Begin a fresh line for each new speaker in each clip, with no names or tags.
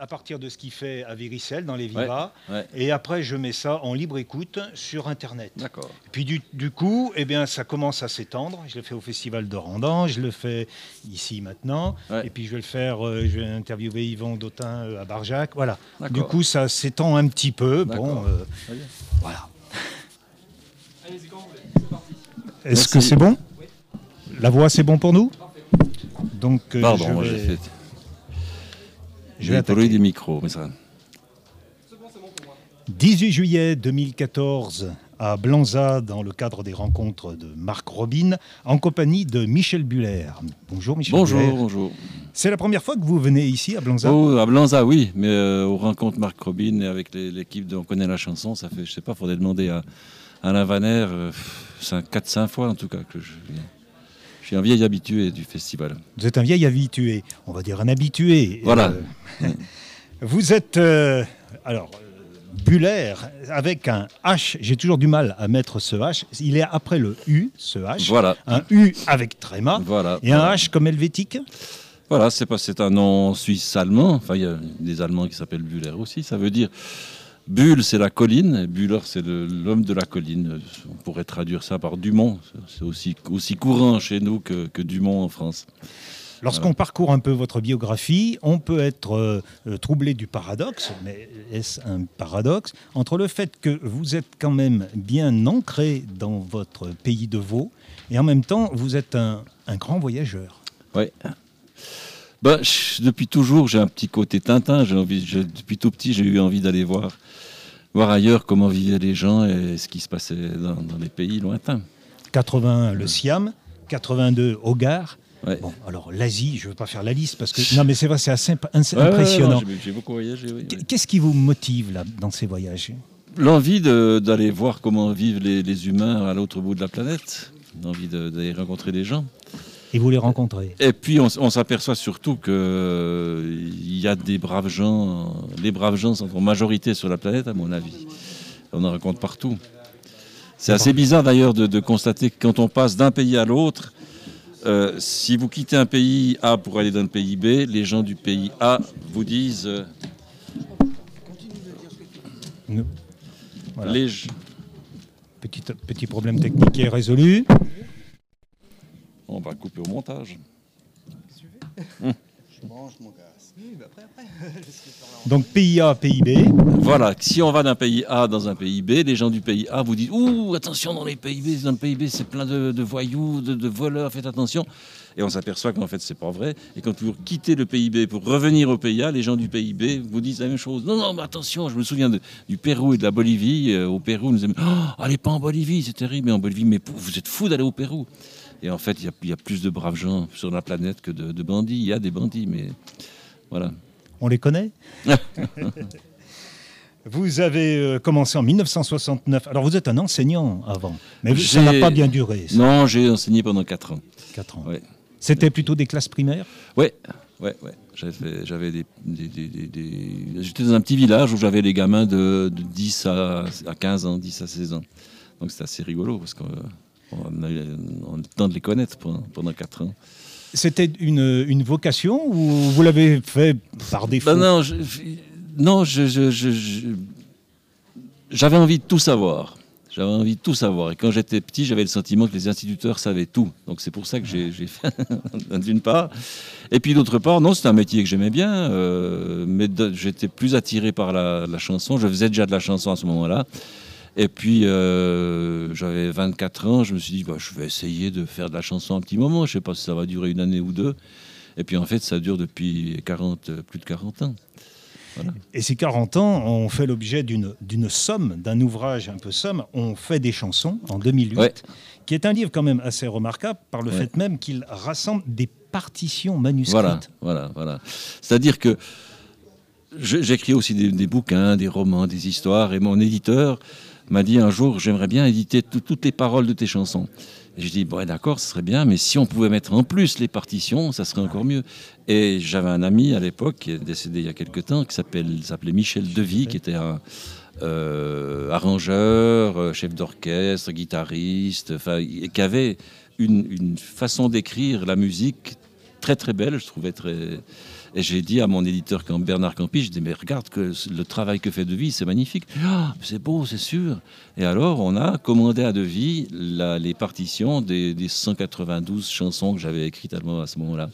à partir de ce qu'il fait à Véricelle, dans les Vivas.
ouais.
Et après, je mets ça en libre écoute sur Internet.
D'accord.
Puis du, du coup, eh bien, ça commence à s'étendre. Je le fais au Festival de Randan, je le fais ici maintenant.
Ouais.
Et puis je vais le faire, euh, je vais interviewer Yvan Dautin euh, à Barjac. Voilà. Du coup, ça s'étend un petit peu. Bon, euh, voilà.
Allez-y quand vous voulez, c'est parti.
Est-ce que c'est bon? La voix, c'est bon pour nous? Donc, euh,
Pardon,
je
moi
vais,
j'ai fait.
Je vais
mais ça.
Bon pour moi.
18 juillet 2014 à Blanza dans le cadre des rencontres de Marc Robin en compagnie de Michel Buller. Bonjour Michel
Bonjour,
Buller.
bonjour.
C'est la première fois que vous venez ici à Blanza?
Oh, à Blanza, oui, mais euh, aux rencontres Marc Robin et avec l'équipe de On connaît la chanson, ça fait, je sais pas, faudrait demander à Alain Vaner, euh, c'est 4-5 fois en tout cas que je viens. Je suis un vieil habitué du festival.
Vous êtes un vieil habitué, on va dire un habitué.
Voilà.
Euh, vous êtes euh, alors euh, Buller avec un H. J'ai toujours du mal à mettre ce H. Il est après le U, ce H.
Voilà,
Un U avec tréma
voilà.
et un. H comme helvétique.
Voilà, c'est un nom suisse-allemand. Enfin, il y a des Allemands qui s'appellent Buller aussi. Ça veut dire Bulle, c'est la colline, et Buller, c'est l'homme de la colline. On pourrait traduire ça par Dumont. C'est aussi, aussi courant chez nous que, que Dumont en France.
Lorsqu'on parcourt un peu votre biographie, on peut être euh, euh, troublé du paradoxe, mais est-ce un paradoxe, entre le fait que vous êtes quand même bien ancré dans votre pays de Vaud, et en même temps, vous êtes un, un grand voyageur.
Ouais. Je- depuis toujours, j'ai un petit côté Tintin. J'ai envie, j'ai- depuis tout petit, j'ai eu envie d'aller voir, voir ailleurs comment vivaient les gens et ce qui se passait dans, dans les pays lointains.
81 le Siam, 82 au Gard.
Ouais.
Bon, alors l'Asie, je ne veux pas faire la liste parce que non, mais c'est vrai, c'est assez
Ouais, ouais,
impressionnant.
j'ai- beaucoup voyagé. oui.
Qu'est-ce qui vous motive là dans ces voyages?
L'envie d'aller voir comment vivent les, les humains à l'autre bout de la planète. L'envie d'aller rencontrer les gens.
Et vous les rencontrez
Et puis on, s'aperçoit surtout que euh, il y a des braves gens. Les braves gens sont en majorité sur la planète, à mon avis. On en rencontre partout. C'est assez bizarre d'ailleurs de, de constater que quand on passe d'un pays à l'autre, euh, si vous quittez un pays A pour aller dans le pays B, les gens du pays A vous disent euh,
Voilà.
les
Petit, petit problème technique qui est résolu.
On va couper au montage.
Je mange mon gaz.
Oui, bah après, après.
Donc pays A, pays B.
Voilà, si on va d'un pays A dans un pays B, les gens du pays A vous disent Ouh, attention dans les pays B, dans le pays B, c'est plein de, de voyous, de, de voleurs, faites attention. Et on s'aperçoit qu'en fait, c'est pas vrai. Et quand vous quittez le pays B pour revenir au pays A, les gens du pays B vous disent la même chose. Non, non, mais attention, je me souviens de- du Pérou et de la Bolivie. Euh, au Pérou, on nous disait oh, Allez pas en Bolivie, c'est terrible, mais en Bolivie, mais vous êtes fous d'aller au Pérou. Et en fait, il y a- il y, a plus de braves gens sur la planète que de, de bandits. Il y a des bandits, mais voilà.
On les connaît Vous avez euh, commencé en 1969. Alors vous êtes un enseignant avant, mais ça n'a pas bien duré. ça,
Non, j'ai enseigné pendant 4 ans.
quatre ans.
Ouais.
C'était plutôt des classes primaires
Ouais, ouais, ouais. J'avais, fait- j'avais des, des- des- des- des- J'étais dans un petit village où j'avais les gamins de, de 10 à, à 15 ans, 10 à 16 ans. Donc c'était assez rigolo parce qu'on on a eu on a eu le temps de les connaître pendant, pendant 4 ans.
C'était une, une vocation ou vous l'avez fait par défaut?
Ben non, je, non j'avais envie de tout savoir. J'avais envie de tout savoir. Et quand j'étais petit, j'avais le sentiment que les instituteurs savaient tout. Donc c'est pour ça que j'ai, j'ai fait, d'une part. Et puis d'autre part, non, c'est un métier que j'aimais bien, euh, mais j'étais plus attiré par la, la chanson. Je faisais déjà de la chanson à ce moment-là. Et puis euh, j'avais 24 ans, je me suis dit, bah, je vais essayer de faire de la chanson un petit moment. Je ne sais pas si ça va durer une année ou deux. Et puis en fait, ça dure depuis 40, euh, plus de 40 ans.
Et ces 40 ans ont fait l'objet d'une somme, d'un ouvrage un peu somme. On fait des chansons en 2008,
Ouais.
qui est un livre quand même assez remarquable par le
Ouais.
fait même qu'il rassemble des partitions manuscrites.
Voilà, voilà, voilà. C'est-à-dire que j'écris aussi des, des bouquins, des romans, des histoires, et mon éditeur m'a dit un jour, j'aimerais bien éditer tout- toutes les paroles de tes chansons. Et j'ai dit, bon, d'accord, ce serait bien, mais si on pouvait mettre en plus les partitions, ça serait encore mieux. Et j'avais un ami à l'époque, qui est décédé il y a quelque temps, qui s'appelait Michel Devy, qui était un euh, arrangeur, euh, chef d'orchestre, guitariste, et qui avait une façon d'écrire la musique très très belle, je trouvais très. Et j'ai dit à mon éditeur Bernard Campi, je dis mais regarde que le travail que fait Deville, c'est magnifique. Ah, c'est beau, c'est sûr. Et alors on a commandé à la- les partitions des, des 192 chansons que j'avais écrites à, ce moment-là.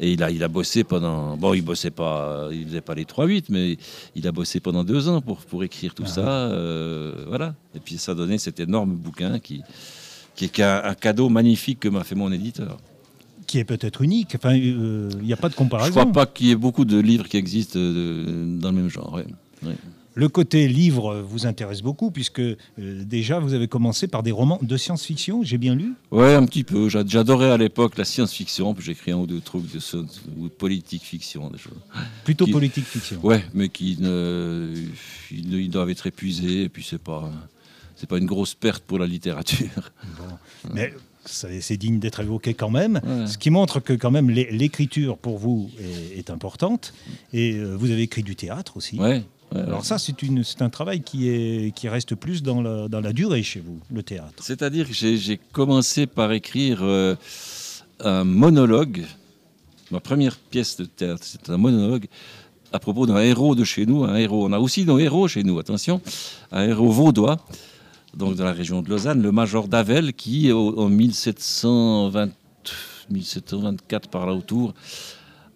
Et il a, il a bossé pendant. Bon, il bossait pas, il faisait pas les 3-8, mais il a bossé pendant deux ans pour, pour écrire tout ça. euh, voilà. Et puis ça donnait cet énorme bouquin qui, qui est un, un cadeau magnifique que m'a fait mon éditeur.
Qui est peut-être unique. Enfin, euh, il n'y a pas de comparaison.
Je crois pas qu'il y ait beaucoup de livres qui existent euh, dans le même genre. ouais. Ouais.
Le côté livre vous intéresse beaucoup, puisque euh, déjà vous avez commencé par des romans de science-fiction, j'ai bien lu?
Ouais, un petit peu. J'a- J'adorais à l'époque la science-fiction, puis j'ai écrit un ou deux trucs de ou de politique-fiction, des choses.
Plutôt
Qui-
politique-fiction.
Ouais, mais qui ne, ils, ils doivent être épuisés, et puis c'est pas, c'est pas une grosse perte pour la littérature.
Mais ça- c'est digne d'être évoqué quand même,
Ouais.
ce qui montre que quand même l'é- l'écriture pour vous est, est importante. Et euh, vous avez écrit du théâtre aussi.
Ouais. ouais,
Alors ça, c'est un travail qui, est, qui reste plus dans la, dans la durée chez vous, le théâtre.
C'est-à-dire que j'ai j'ai commencé par écrire euh, un monologue. Ma première pièce de théâtre, c'est un monologue à propos d'un héros de chez nous. Un héros. On a aussi nos héros chez nous, attention. Un héros vaudois, donc dans la région de Lausanne, le major Davel, qui en 1720, 1724 par là autour,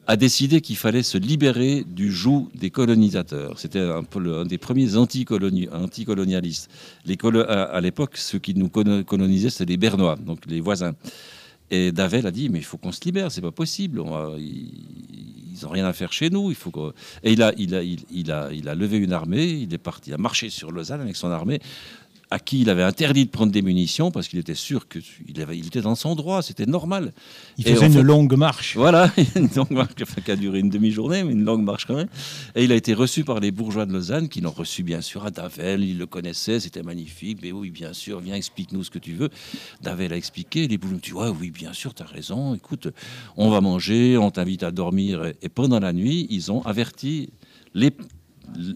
a décidé qu'il fallait se libérer du joug des colonisateurs. C'était un, des premiers anticoloni- anticolonialistes. Les à, l'époque, ceux qui nous colo- colonisaient, c'était les Bernois, donc les voisins. Et Davel a dit, mais il faut qu'on se libère, c'est pas possible. Ils n'ont rien à faire chez nous. Il faut Et il a, il a levé une armée, il est parti, il a marché sur Lausanne avec son armée, à qui il avait interdit de prendre des munitions parce qu'il était sûr qu'il avait, il était dans son droit, c'était normal.
Il faisait une
fait-
longue marche.
Voilà, une longue marche enfin, qui a duré une demi-journée, mais une longue marche quand même. Et il a été reçu par les bourgeois de Lausanne, qui l'ont reçu bien sûr à Davel. Ils le connaissaient, c'était magnifique. Mais oui, bien sûr, viens, explique-nous ce que tu veux. Davel a expliqué. Les bourgeois ont dit ouais, oui, bien sûr, tu as raison. Écoute, on va manger, on t'invite à dormir. Et pendant la nuit, ils ont averti les,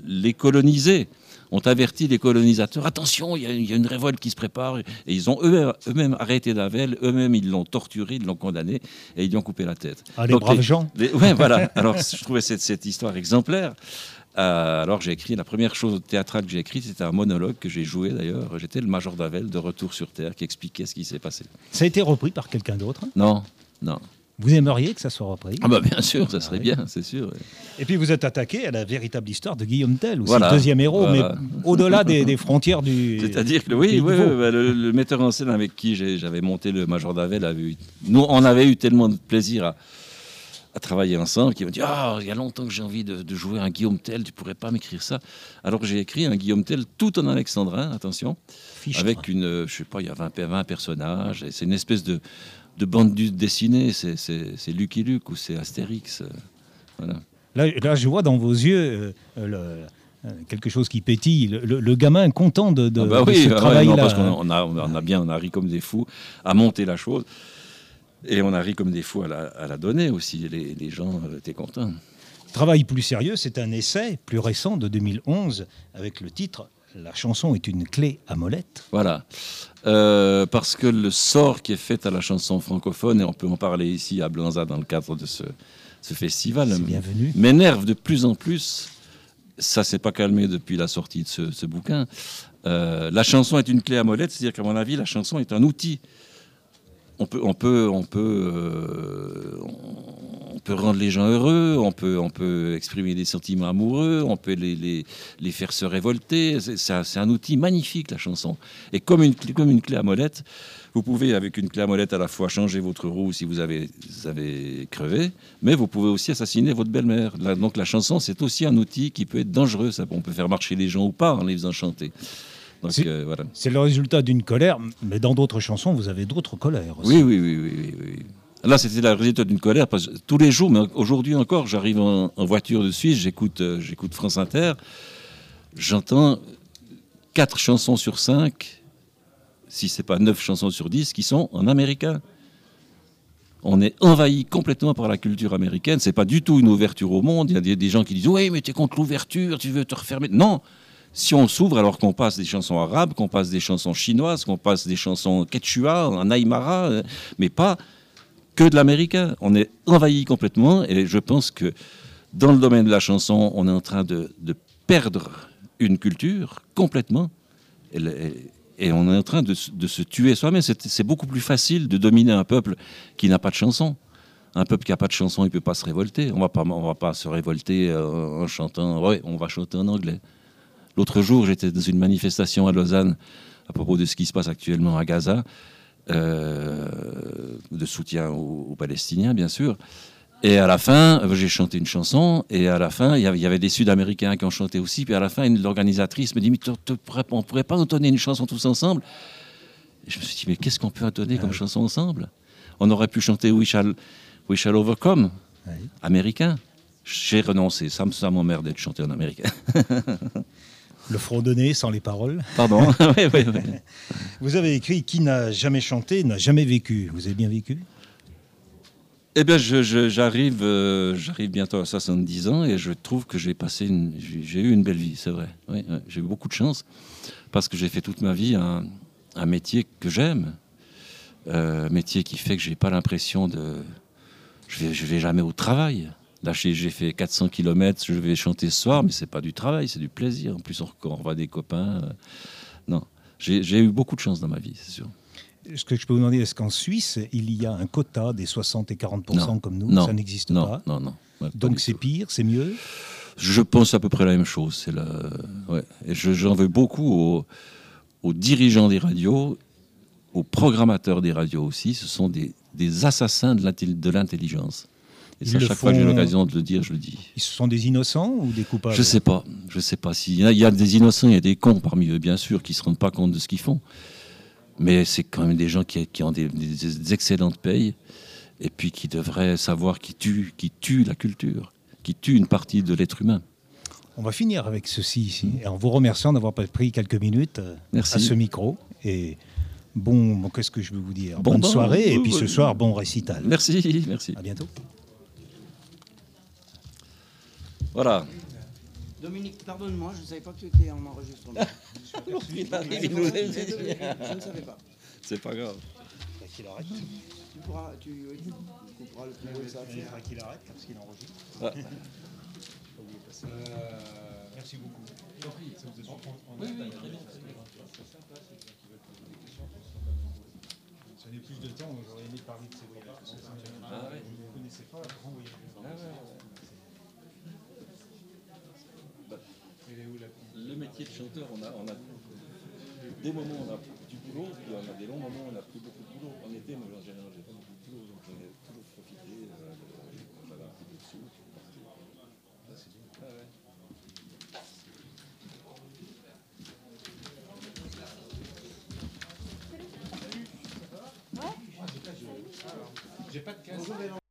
les colonisés ont averti les colonisateurs attention, il y, a- il y a une révolte qui se prépare. Et ils ont eux- eux-mêmes arrêté Davel, eux-mêmes ils l'ont torturé, ils l'ont condamné et ils lui ont coupé la tête.
Ah, les
Donc,
braves
les-
gens.
les- ouais, voilà. Alors, je trouvais cette, cette histoire exemplaire. Euh, alors, j'ai écrit, la première chose théâtrale que j'ai écrite, c'était un monologue que j'ai joué d'ailleurs. J'étais le Major Davel de Retour sur Terre qui expliquait ce qui s'est passé.
Ça a été repris par quelqu'un d'autre.
Non, non.
Vous aimeriez que ça soit repris
Ah, bah, bien sûr, ça serait
Ah
bien, c'est sûr.
Et puis vous êtes attaqué à la véritable histoire de Guillaume Tell, aussi
Voilà.
deuxième héros,
Voilà.
mais au-delà des, des frontières du.
C'est-à-dire que oui, bah, le, le metteur en scène avec qui j'avais monté le Major Davel avait eu. Nous, on avait eu tellement de plaisir à, à travailler ensemble qu'il m'a dit Ah, il y a longtemps que j'ai envie de, de jouer un Guillaume Tell, tu pourrais pas m'écrire ça? Alors j'ai écrit un Guillaume Tell tout en alexandrin, attention,
Fichtre.
avec une, je sais pas, il y a 20, pe- 20 personnages, et c'est une espèce de, de bande dessinée, c'est- Lucky Luke ou c'est Astérix. euh, Voilà.
Là, là, je vois dans vos yeux euh, euh, le- quelque chose qui pétille. Le, le- le gamin content de, de,
Ah bah
de
oui,
ce
ah
travail-là.
parce qu'on a, on a, bien, on a ri comme des fous à monter la chose. Et on a ri comme des fous à la, à la donner aussi. Les, les gens étaient contents.
Travail plus sérieux, c'est un essai plus récent de 2011 avec le titre La chanson est une clé à molette.
Voilà. Euh, parce que le sort qui est fait à la chanson francophone, et on peut en parler ici à Blanza dans le cadre de ce, ce festival, m'énerve de plus en plus. Ça s'est pas calmé depuis la sortie de ce, ce bouquin. Euh, la chanson est une clé à molette, c'est-à-dire qu'à mon avis, la chanson est un outil. On peut, on peut, euh, on peut rendre les gens heureux, on peut, on peut exprimer des sentiments amoureux, on peut les, les, faire se révolter. C'est- un, outil magnifique, la chanson. Et comme une, comme une clé à molette, vous pouvez, avec une clé à molette, à la fois changer votre roue si vous avez, avez crevé, mais vous pouvez aussi assassiner votre belle-mère. Donc la chanson, c'est aussi un outil qui peut être dangereux. On peut faire marcher les gens ou pas en les faisant.
C'est-
euh, voilà.
C'est le résultat d'une colère, mais dans d'autres chansons, vous avez d'autres colères aussi.
Oui, oui, oui, oui, oui, oui. Là, c'était le résultat d'une colère, parce que tous les jours, mais aujourd'hui encore, j'arrive en, en voiture de Suisse, j'écoute euh, j'écoute France Inter, j'entends quatre chansons sur cinq, si c'est pas neuf chansons sur dix, qui sont en américain. On est envahi complètement par la culture américaine. C'est pas du tout une ouverture au monde. Il y a des, des gens qui disent oui, mais tu es contre l'ouverture, tu veux te refermer. Non. Si on s'ouvre alors qu'on passe des chansons arabes, qu'on passe des chansons chinoises, qu'on passe des chansons quechua, en aymara, euh, mais pas que de l'américain. On est envahi complètement et je pense que dans le domaine de la chanson, on est en train de, perdre une culture complètement. Et, on est en train de, se tuer soi-même. C'est beaucoup plus facile de dominer un peuple qui n'a pas de chanson. Un peuple qui n'a pas de chanson, il ne peut pas se révolter. On on va pas se révolter euh, en chantant. Ouais, on va chanter en anglais. L'autre jour, j'étais dans une manifestation à Lausanne à propos de ce qui se passe actuellement à Gaza, euh, de soutien aux, Palestiniens, bien sûr. Et à la fin, j'ai chanté une chanson, et à la fin, il y avait des Sud-Américains qui ont chanté aussi. Puis à la fin, l'organisatrice me dit Mais on ne pourrait pas entonner une chanson tous ensemble? Et Je me suis dit Mais qu'est-ce qu'on peut entonner comme chanson ensemble? On aurait pu chanter We Shall, We Shall Overcome, américain. J'ai renoncé. Ça, ça m'emmerde de chanter en américain.
Le fredonner sans les paroles.
Pardon.
Vous avez écrit Qui n'a jamais chanté n'a jamais vécu. Vous avez bien vécu?
Eh bien, j'arrive, euh, j'arrive bientôt à 70 ans et je trouve que j'ai passé, une, j'ai eu une belle vie, c'est vrai. Oui, j'ai eu beaucoup de chance parce que j'ai fait toute ma vie un, un métier que j'aime, euh, un métier qui fait que j'ai pas l'impression de, je vais, je vais jamais au travail. Là, j'ai fait 400 km, je vais chanter ce soir, mais c'est pas du travail, c'est du plaisir. En plus, on, on voit des copains. Euh, non, j'ai eu beaucoup de chance dans ma vie, c'est sûr.
Ce que je peux vous demander, est-ce qu'en Suisse, il y a un quota des 60 et 40 comme nous?
Non,
Ça n'existe
pas Non, non.
Donc c'est pire, c'est mieux?
Je pense à peu près la même chose. C'est la... ouais. Et j'en veux beaucoup aux, aux, dirigeants des radios, aux programmateurs des radios aussi. Ce sont des, des assassins de l'intelligence. Et à chaque fois que j'ai l'occasion de le dire, je le dis.
Ils sont des innocents ou des coupables
Je sais pas. Je sais pas. S'il y, y, a des innocents, il y a des cons parmi eux, bien sûr, qui se rendent pas compte de ce qu'ils font. Mais c'est quand même des gens qui, qui ont des, des, excellentes payes et puis qui devraient savoir qui tue, qui tue la culture, qui tue une partie de l'être humain.
On va finir avec ceci ici, en vous remerciant d'avoir pris quelques minutes euh,
Merci.
à ce micro. Et bon, bon qu'est-ce que je veux vous dire? Bonne soirée, et puis ce soir, bon récital.
Merci, merci.
À bientôt.
Voilà.
Dominique, pardonne-moi, je ne savais pas que tu étais en enregistrement. je ne savais pas.
C'est pas grave.
Qu'il arrête.
Tu pourras, tu, tu couperas le plus de ça.
Il faudra qu'il arrête parce qu'il enregistre.
Ah.
Euh, merci beaucoup. Oui, oui, très bien. Plus de temps, j'aurais aimé parler de ces voyages. Ah, ouais. Vous ne connaissez pas, grand voyage. Ah, ouais.
Le métier de chanteur, on a, on a des moments où on a du boulot, puis on a des longs moments où on n'a plus beaucoup de boulot. En été, moi, en général, j'ai pas beaucoup de boulot, donc j'en ai toujours profité. Euh, J'avais un peu de sous. Là, c'est bien. Ah, ouais.
J'ai pas de casque.